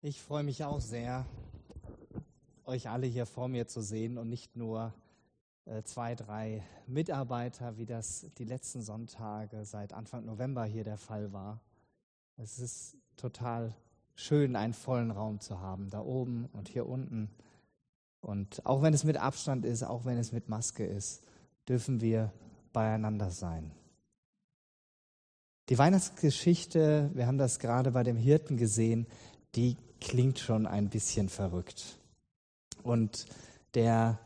Ich freue mich auch sehr, euch alle hier vor mir zu sehen und nicht nur äh, zwei, drei Mitarbeiter, wie das die letzten Sonntage seit Anfang November hier der Fall war. Es ist total schön, einen vollen Raum zu haben, da oben und hier unten. Und auch wenn es mit Abstand ist, auch wenn es mit Maske ist, dürfen wir beieinander sein. Die Weihnachtsgeschichte, wir haben das gerade bei dem Hirten gesehen, die klingt schon ein bisschen verrückt. Und der,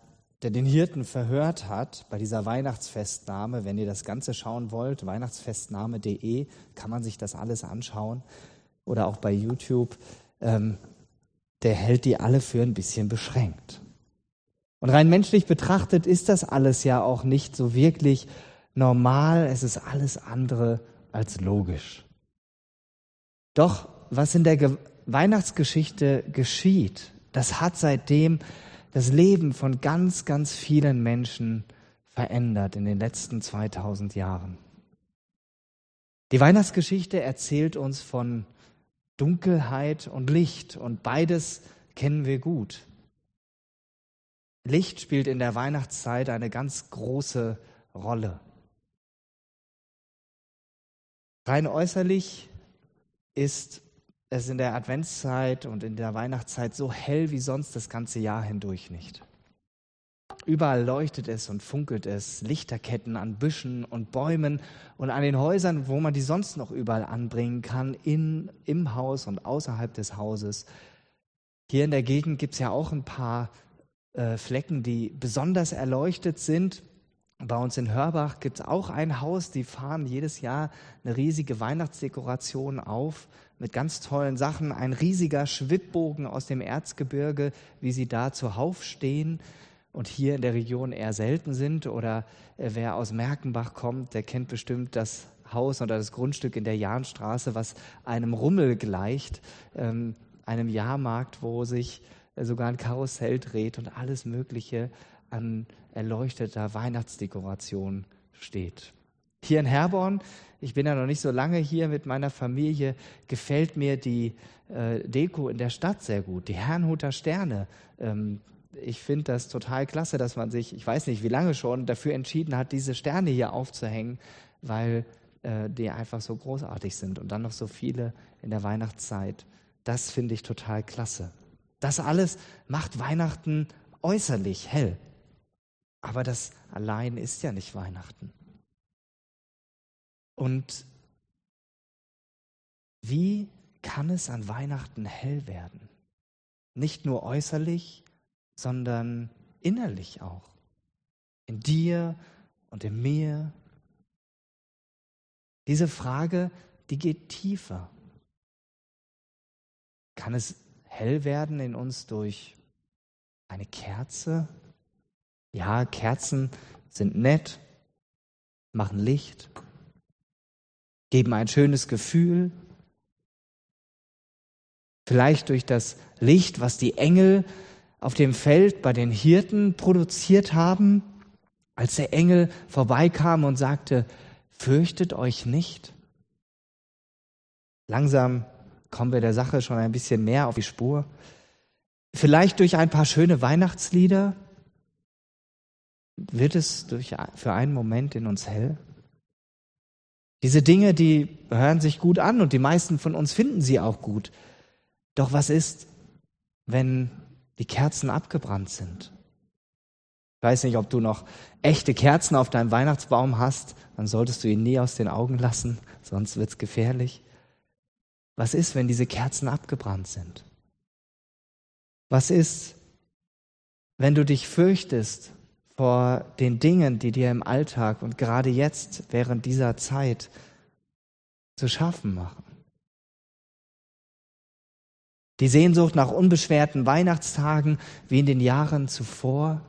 der den Hirten verhört hat bei dieser Weihnachtsfestnahme, wenn ihr das Ganze schauen wollt, weihnachtsfestnahme.de, kann man sich das alles anschauen oder auch bei YouTube, ähm, der hält die alle für ein bisschen beschränkt. Und rein menschlich betrachtet ist das alles ja auch nicht so wirklich normal, es ist alles andere als logisch. Doch was in der Weihnachtsgeschichte geschieht, das hat seitdem das Leben von ganz, ganz vielen Menschen verändert in den letzten 2000 Jahren. Die Weihnachtsgeschichte erzählt uns von Dunkelheit und Licht und beides kennen wir gut. Licht spielt in der Weihnachtszeit eine ganz große Rolle. Rein äußerlich ist es in der Adventszeit und in der Weihnachtszeit so hell wie sonst das ganze Jahr hindurch nicht. Überall leuchtet es und funkelt es, Lichterketten an Büschen und Bäumen und an den Häusern, wo man die sonst noch überall anbringen kann, in, im Haus und außerhalb des Hauses. Hier in der Gegend gibt es ja auch ein paar äh, Flecken, die besonders erleuchtet sind. Bei uns in Hörbach gibt es auch ein Haus, die fahren jedes Jahr eine riesige Weihnachtsdekoration auf mit ganz tollen Sachen. Ein riesiger Schwibbogen aus dem Erzgebirge, wie sie da zuhauf stehen und hier in der Region eher selten sind. Oder äh, wer aus Merkenbach kommt, der kennt bestimmt das Haus oder das Grundstück in der Jahnstraße, was einem Rummel gleicht, ähm, einem Jahrmarkt, wo sich äh, sogar ein Karussell dreht und alles Mögliche an erleuchteter Weihnachtsdekoration steht. Hier in Herborn, ich bin ja noch nicht so lange hier mit meiner Familie, gefällt mir die äh, Deko in der Stadt sehr gut. Die Herrnhuter Sterne. Ähm, ich finde das total klasse, dass man sich, ich weiß nicht wie lange schon, dafür entschieden hat, diese Sterne hier aufzuhängen, weil äh, die einfach so großartig sind und dann noch so viele in der Weihnachtszeit. Das finde ich total klasse. Das alles macht Weihnachten äußerlich hell. Aber das allein ist ja nicht Weihnachten. Und wie kann es an Weihnachten hell werden? Nicht nur äußerlich, sondern innerlich auch. In dir und in mir. Diese Frage, die geht tiefer. Kann es hell werden in uns durch eine Kerze, ja, Kerzen sind nett, machen Licht, geben ein schönes Gefühl. Vielleicht durch das Licht, was die Engel auf dem Feld bei den Hirten produziert haben, als der Engel vorbeikam und sagte, fürchtet euch nicht. Langsam kommen wir der Sache schon ein bisschen mehr auf die Spur. Vielleicht durch ein paar schöne Weihnachtslieder, wird es durch, für einen Moment in uns hell? Diese Dinge, die hören sich gut an und die meisten von uns finden sie auch gut. Doch was ist, wenn die Kerzen abgebrannt sind? Ich weiß nicht, ob du noch echte Kerzen auf deinem Weihnachtsbaum hast, dann solltest du ihn nie aus den Augen lassen, sonst wird es gefährlich. Was ist, wenn diese Kerzen abgebrannt sind? Was ist, wenn du dich fürchtest vor den Dingen, die dir im Alltag und gerade jetzt während dieser Zeit zu schaffen machen. Die Sehnsucht nach unbeschwerten Weihnachtstagen wie in den Jahren zuvor.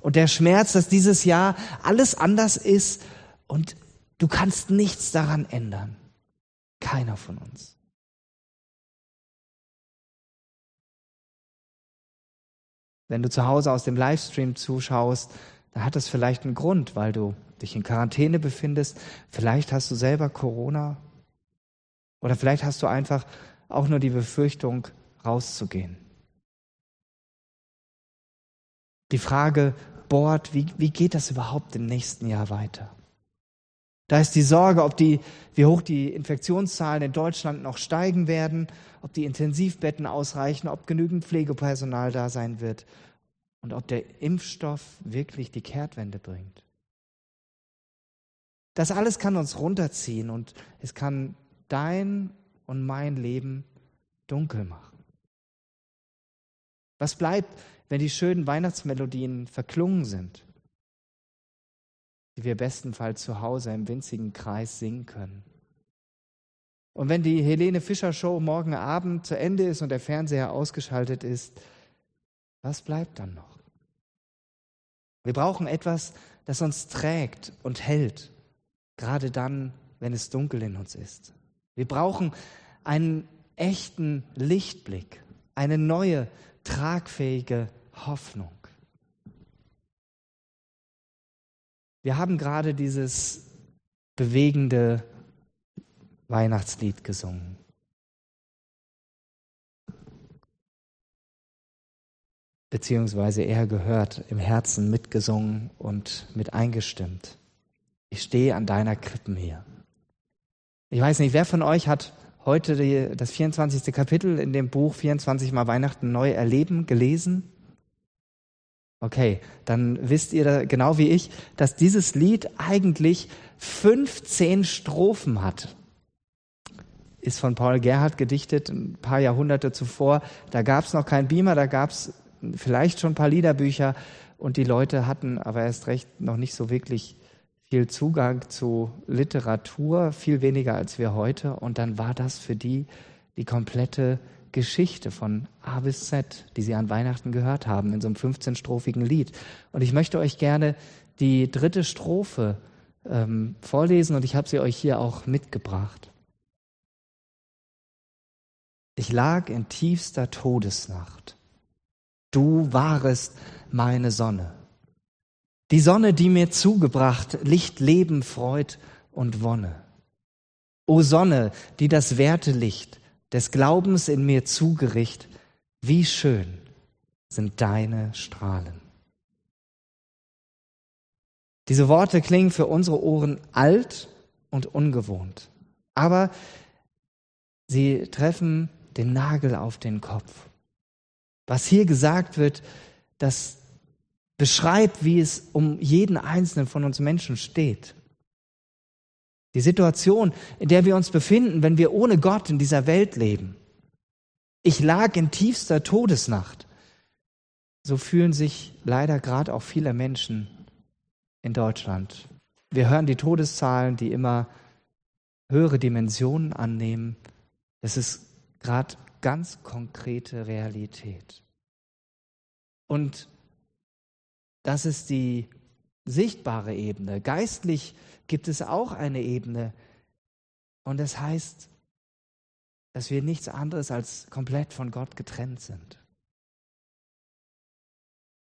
Und der Schmerz, dass dieses Jahr alles anders ist und du kannst nichts daran ändern. Keiner von uns. Wenn du zu Hause aus dem Livestream zuschaust, dann hat das vielleicht einen Grund, weil du dich in Quarantäne befindest. Vielleicht hast du selber Corona. Oder vielleicht hast du einfach auch nur die Befürchtung, rauszugehen. Die Frage bohrt, wie, wie geht das überhaupt im nächsten Jahr weiter? Da ist die Sorge, ob die, wie hoch die Infektionszahlen in Deutschland noch steigen werden, ob die Intensivbetten ausreichen, ob genügend Pflegepersonal da sein wird und ob der Impfstoff wirklich die Kehrtwende bringt. Das alles kann uns runterziehen und es kann dein und mein Leben dunkel machen. Was bleibt, wenn die schönen Weihnachtsmelodien verklungen sind, die wir bestenfalls zu Hause im winzigen Kreis singen können? Und wenn die Helene Fischer Show morgen Abend zu Ende ist und der Fernseher ausgeschaltet ist, was bleibt dann noch? Wir brauchen etwas, das uns trägt und hält, gerade dann, wenn es dunkel in uns ist. Wir brauchen einen echten Lichtblick, eine neue, tragfähige Hoffnung. Wir haben gerade dieses bewegende Weihnachtslied gesungen. Beziehungsweise eher gehört, im Herzen mitgesungen und mit eingestimmt. Ich stehe an deiner Krippen hier. Ich weiß nicht, wer von euch hat heute die, das 24. Kapitel in dem Buch 24 Mal Weihnachten neu erleben gelesen? Okay, dann wisst ihr genau wie ich, dass dieses Lied eigentlich 15 Strophen hat. Ist von Paul Gerhardt gedichtet, ein paar Jahrhunderte zuvor. Da gab es noch keinen Beamer, da gab es vielleicht schon ein paar Liederbücher und die Leute hatten aber erst recht noch nicht so wirklich viel Zugang zu Literatur, viel weniger als wir heute. Und dann war das für die die komplette Geschichte von A bis Z, die sie an Weihnachten gehört haben, in so einem 15-strophigen Lied. Und ich möchte euch gerne die dritte Strophe ähm, vorlesen und ich habe sie euch hier auch mitgebracht. Ich lag in tiefster Todesnacht. Du warest meine Sonne. Die Sonne, die mir zugebracht Licht, Leben, Freud und Wonne. O Sonne, die das Wertelicht des Glaubens in mir zugericht, wie schön sind deine Strahlen. Diese Worte klingen für unsere Ohren alt und ungewohnt, aber sie treffen den Nagel auf den Kopf. Was hier gesagt wird, das beschreibt, wie es um jeden einzelnen von uns Menschen steht. Die Situation, in der wir uns befinden, wenn wir ohne Gott in dieser Welt leben. Ich lag in tiefster Todesnacht. So fühlen sich leider gerade auch viele Menschen in Deutschland. Wir hören die Todeszahlen, die immer höhere Dimensionen annehmen. Es ist gerade ganz konkrete Realität. Und das ist die sichtbare Ebene. Geistlich gibt es auch eine Ebene. Und das heißt, dass wir nichts anderes als komplett von Gott getrennt sind.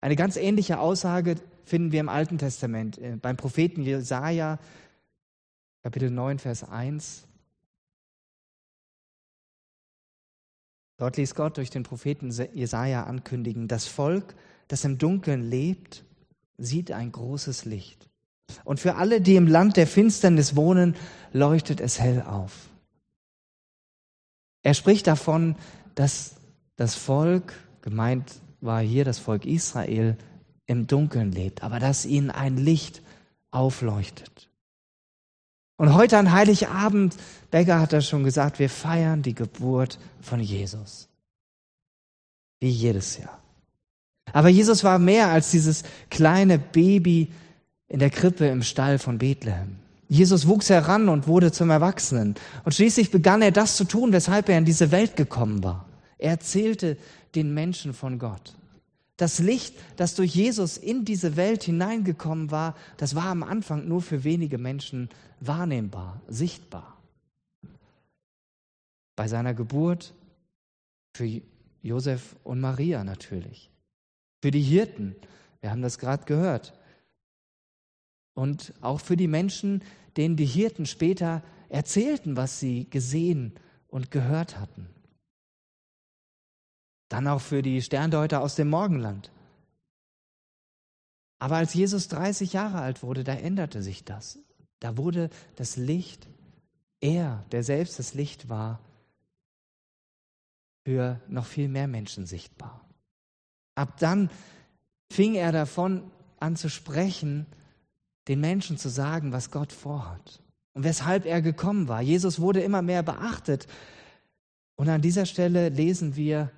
Eine ganz ähnliche Aussage finden wir im Alten Testament, äh, beim Propheten Jesaja, Kapitel 9, Vers 1. Dort ließ Gott durch den Propheten Jesaja ankündigen: Das Volk, das im Dunkeln lebt, sieht ein großes Licht. Und für alle, die im Land der Finsternis wohnen, leuchtet es hell auf. Er spricht davon, dass das Volk, gemeint war hier das Volk Israel, im Dunkeln lebt, aber dass ihnen ein Licht aufleuchtet. Und heute an Heiligabend, Becker hat das schon gesagt, wir feiern die Geburt von Jesus. Wie jedes Jahr. Aber Jesus war mehr als dieses kleine Baby in der Krippe im Stall von Bethlehem. Jesus wuchs heran und wurde zum Erwachsenen. Und schließlich begann er das zu tun, weshalb er in diese Welt gekommen war. Er erzählte den Menschen von Gott. Das Licht, das durch Jesus in diese Welt hineingekommen war, das war am Anfang nur für wenige Menschen wahrnehmbar, sichtbar. Bei seiner Geburt für Josef und Maria natürlich für die Hirten. Wir haben das gerade gehört. Und auch für die Menschen, denen die Hirten später erzählten, was sie gesehen und gehört hatten. Dann auch für die Sterndeuter aus dem Morgenland. Aber als Jesus 30 Jahre alt wurde, da änderte sich das. Da wurde das Licht, er, der selbst das Licht war, für noch viel mehr Menschen sichtbar. Ab dann fing er davon an zu sprechen, den Menschen zu sagen, was Gott vorhat und weshalb er gekommen war. Jesus wurde immer mehr beachtet. Und an dieser Stelle lesen wir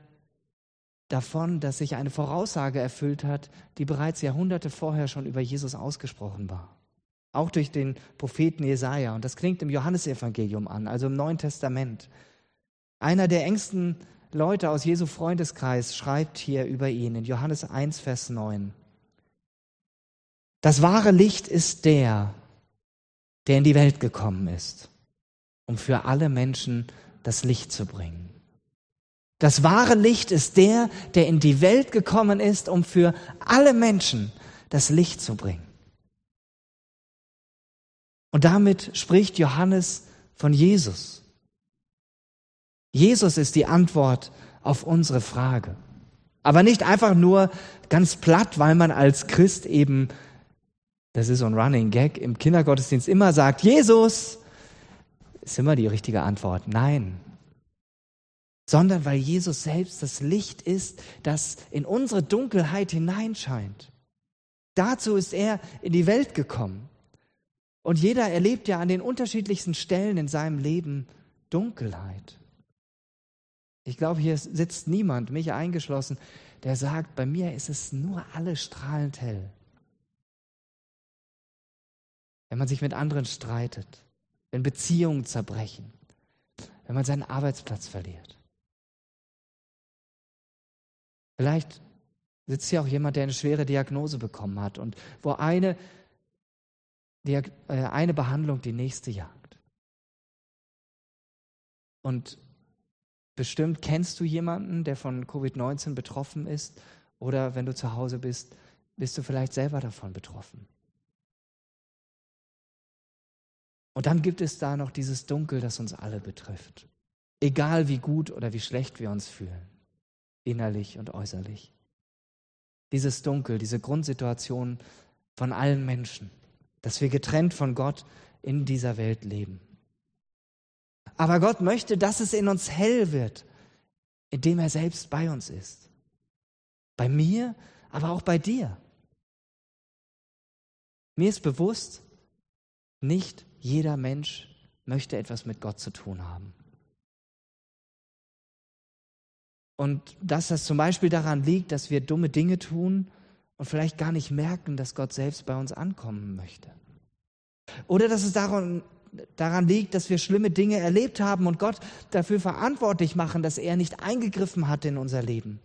davon, dass sich eine Voraussage erfüllt hat, die bereits Jahrhunderte vorher schon über Jesus ausgesprochen war. Auch durch den Propheten Jesaja. Und das klingt im Johannesevangelium an, also im Neuen Testament. Einer der engsten Leute aus Jesu Freundeskreis schreibt hier über ihn in Johannes 1, Vers 9. Das wahre Licht ist der, der in die Welt gekommen ist, um für alle Menschen das Licht zu bringen. Das wahre Licht ist der, der in die Welt gekommen ist, um für alle Menschen das Licht zu bringen. Und damit spricht Johannes von Jesus. Jesus ist die Antwort auf unsere Frage. Aber nicht einfach nur ganz platt, weil man als Christ eben, das ist so ein Running Gag, im Kindergottesdienst immer sagt, Jesus, ist immer die richtige Antwort. Nein. Sondern weil Jesus selbst das Licht ist, das in unsere Dunkelheit hineinscheint. Dazu ist er in die Welt gekommen. Und jeder erlebt ja an den unterschiedlichsten Stellen in seinem Leben Dunkelheit. Ich glaube, hier sitzt niemand, mich eingeschlossen, der sagt, bei mir ist es nur alles strahlend hell. Wenn man sich mit anderen streitet, wenn Beziehungen zerbrechen, wenn man seinen Arbeitsplatz verliert. Vielleicht sitzt hier auch jemand, der eine schwere Diagnose bekommen hat und wo eine, äh, eine Behandlung die nächste jagt. Und Bestimmt kennst du jemanden, der von Covid-19 betroffen ist oder wenn du zu Hause bist, bist du vielleicht selber davon betroffen. Und dann gibt es da noch dieses Dunkel, das uns alle betrifft. Egal wie gut oder wie schlecht wir uns fühlen, innerlich und äußerlich. Dieses Dunkel, diese Grundsituation von allen Menschen, dass wir getrennt von Gott in dieser Welt leben. Aber Gott möchte, dass es in uns hell wird, indem er selbst bei uns ist. Bei mir, aber auch bei dir. Mir ist bewusst, nicht jeder Mensch möchte etwas mit Gott zu tun haben. Und dass das zum Beispiel daran liegt, dass wir dumme Dinge tun und vielleicht gar nicht merken, dass Gott selbst bei uns ankommen möchte. Oder dass es daran daran liegt, dass wir schlimme Dinge erlebt haben und Gott dafür verantwortlich machen, dass er nicht eingegriffen hat in unser Leben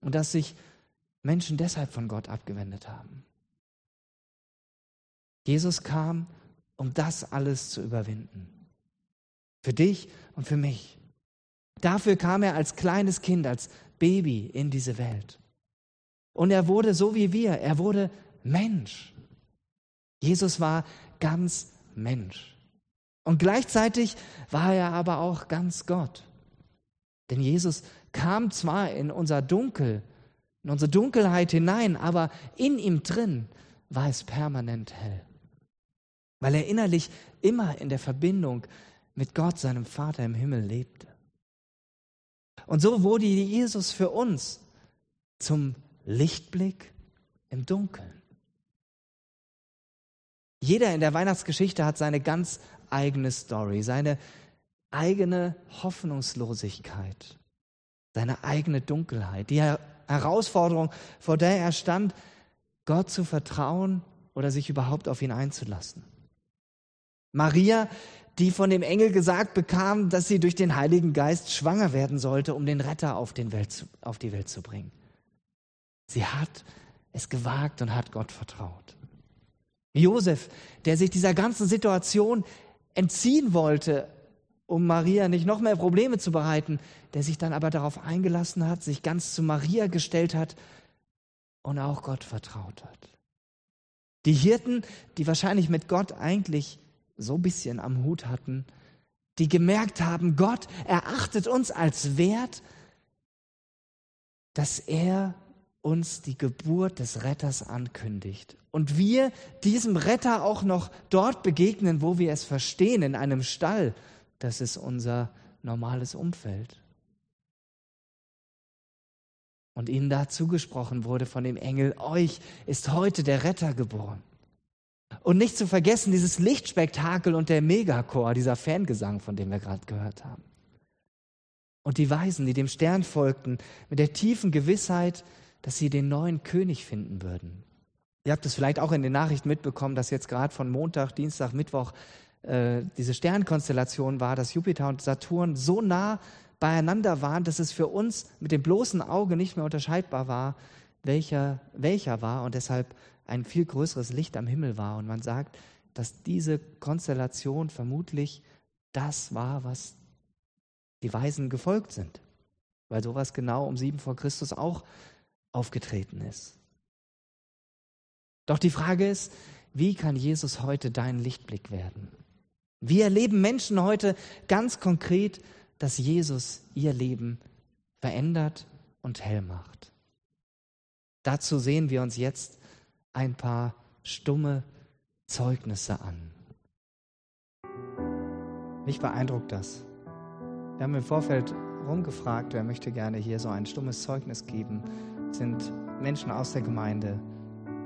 und dass sich Menschen deshalb von Gott abgewendet haben. Jesus kam, um das alles zu überwinden. Für dich und für mich. Dafür kam er als kleines Kind, als Baby in diese Welt. Und er wurde so wie wir, er wurde Mensch. Jesus war ganz Mensch. Und gleichzeitig war er aber auch ganz Gott. Denn Jesus kam zwar in unser Dunkel, in unsere Dunkelheit hinein, aber in ihm drin war es permanent hell. Weil er innerlich immer in der Verbindung mit Gott, seinem Vater im Himmel, lebte. Und so wurde Jesus für uns zum Lichtblick im Dunkeln. Jeder in der Weihnachtsgeschichte hat seine ganz eigene Story, seine eigene Hoffnungslosigkeit, seine eigene Dunkelheit, die Herausforderung, vor der er stand, Gott zu vertrauen oder sich überhaupt auf ihn einzulassen. Maria, die von dem Engel gesagt bekam, dass sie durch den Heiligen Geist schwanger werden sollte, um den Retter auf, den Welt, auf die Welt zu bringen. Sie hat es gewagt und hat Gott vertraut. Josef, der sich dieser ganzen Situation entziehen wollte, um Maria nicht noch mehr Probleme zu bereiten, der sich dann aber darauf eingelassen hat, sich ganz zu Maria gestellt hat und auch Gott vertraut hat. Die Hirten, die wahrscheinlich mit Gott eigentlich so ein bisschen am Hut hatten, die gemerkt haben, Gott erachtet uns als wert, dass er uns die Geburt des Retters ankündigt. Und wir diesem Retter auch noch dort begegnen, wo wir es verstehen, in einem Stall. Das ist unser normales Umfeld. Und ihnen da zugesprochen wurde von dem Engel, euch ist heute der Retter geboren. Und nicht zu vergessen dieses Lichtspektakel und der Megachor, dieser Fangesang, von dem wir gerade gehört haben. Und die Weisen, die dem Stern folgten, mit der tiefen Gewissheit, dass sie den neuen König finden würden. Ihr habt es vielleicht auch in den Nachrichten mitbekommen, dass jetzt gerade von Montag, Dienstag, Mittwoch äh, diese Sternkonstellation war, dass Jupiter und Saturn so nah beieinander waren, dass es für uns mit dem bloßen Auge nicht mehr unterscheidbar war, welcher welcher war und deshalb ein viel größeres Licht am Himmel war. Und man sagt, dass diese Konstellation vermutlich das war, was die Weisen gefolgt sind, weil sowas genau um sieben vor Christus auch aufgetreten ist. Doch die Frage ist, wie kann Jesus heute dein Lichtblick werden? Wie erleben Menschen heute ganz konkret, dass Jesus ihr Leben verändert und hell macht? Dazu sehen wir uns jetzt ein paar stumme Zeugnisse an. Mich beeindruckt das. Wir haben im Vorfeld rumgefragt, wer möchte gerne hier so ein stummes Zeugnis geben sind Menschen aus der Gemeinde,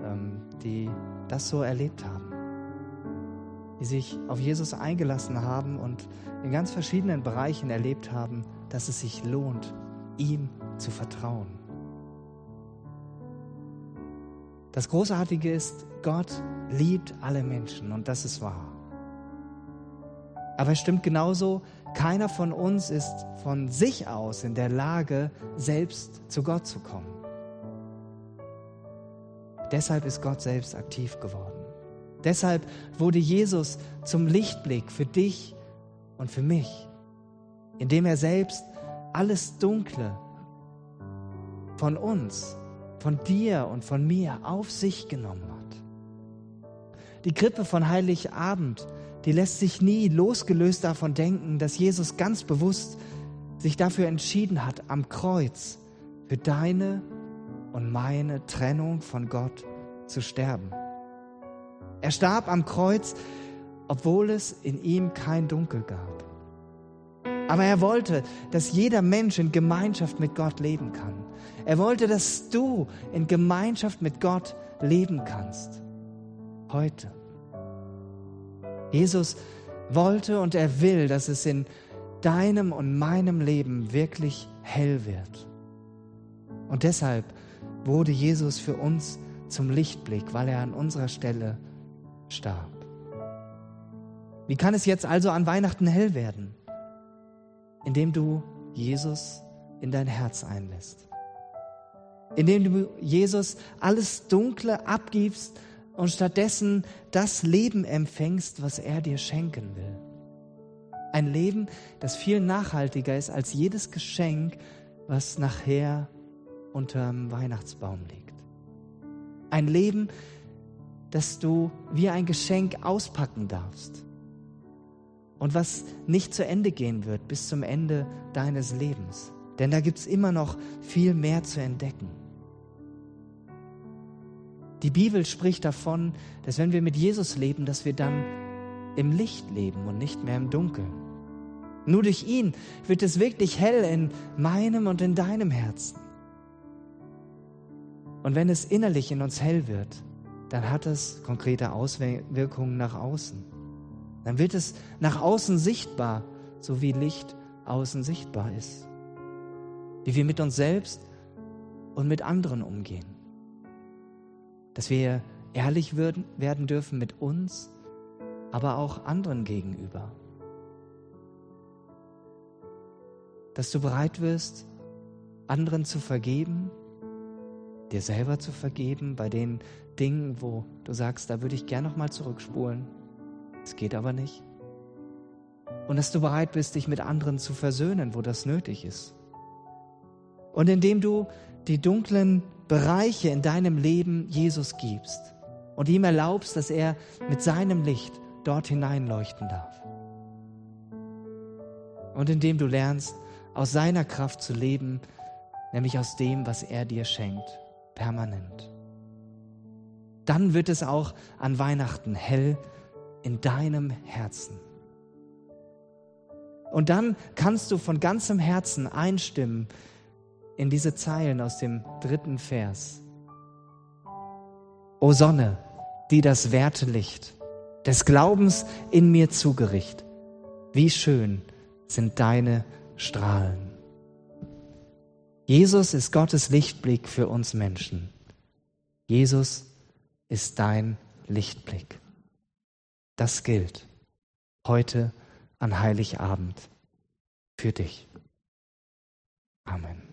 ähm, die das so erlebt haben, die sich auf Jesus eingelassen haben und in ganz verschiedenen Bereichen erlebt haben, dass es sich lohnt, ihm zu vertrauen. Das Großartige ist, Gott liebt alle Menschen und das ist wahr. Aber es stimmt genauso, keiner von uns ist von sich aus in der Lage, selbst zu Gott zu kommen. Deshalb ist Gott selbst aktiv geworden. Deshalb wurde Jesus zum Lichtblick für dich und für mich, indem er selbst alles Dunkle von uns, von dir und von mir auf sich genommen hat. Die Krippe von Heiligabend, die lässt sich nie losgelöst davon denken, dass Jesus ganz bewusst sich dafür entschieden hat, am Kreuz für deine und meine Trennung von Gott zu sterben. Er starb am Kreuz, obwohl es in ihm kein Dunkel gab. Aber er wollte, dass jeder Mensch in Gemeinschaft mit Gott leben kann. Er wollte, dass du in Gemeinschaft mit Gott leben kannst. Heute. Jesus wollte und er will, dass es in deinem und meinem Leben wirklich hell wird. Und deshalb wurde Jesus für uns zum Lichtblick, weil er an unserer Stelle starb. Wie kann es jetzt also an Weihnachten hell werden? Indem du Jesus in dein Herz einlässt. Indem du Jesus alles Dunkle abgibst und stattdessen das Leben empfängst, was er dir schenken will. Ein Leben, das viel nachhaltiger ist als jedes Geschenk, was nachher unterm Weihnachtsbaum liegt. Ein Leben, das du wie ein Geschenk auspacken darfst. Und was nicht zu Ende gehen wird bis zum Ende deines Lebens. Denn da gibt es immer noch viel mehr zu entdecken. Die Bibel spricht davon, dass wenn wir mit Jesus leben, dass wir dann im Licht leben und nicht mehr im Dunkeln. Nur durch ihn wird es wirklich hell in meinem und in deinem Herzen. Und wenn es innerlich in uns hell wird, dann hat es konkrete Auswirkungen nach außen. Dann wird es nach außen sichtbar, so wie Licht außen sichtbar ist. Wie wir mit uns selbst und mit anderen umgehen. Dass wir ehrlich werden dürfen mit uns, aber auch anderen gegenüber. Dass du bereit wirst, anderen zu vergeben dir selber zu vergeben bei den Dingen, wo du sagst, da würde ich gern nochmal zurückspulen. Es geht aber nicht. Und dass du bereit bist, dich mit anderen zu versöhnen, wo das nötig ist. Und indem du die dunklen Bereiche in deinem Leben Jesus gibst und ihm erlaubst, dass er mit seinem Licht dort hineinleuchten darf. Und indem du lernst, aus seiner Kraft zu leben, nämlich aus dem, was er dir schenkt, permanent. Dann wird es auch an Weihnachten hell in deinem Herzen. Und dann kannst du von ganzem Herzen einstimmen in diese Zeilen aus dem dritten Vers. O Sonne, die das Wertelicht des Glaubens in mir zugericht, wie schön sind deine Strahlen. Jesus ist Gottes Lichtblick für uns Menschen. Jesus ist dein Lichtblick. Das gilt heute an Heiligabend für dich. Amen.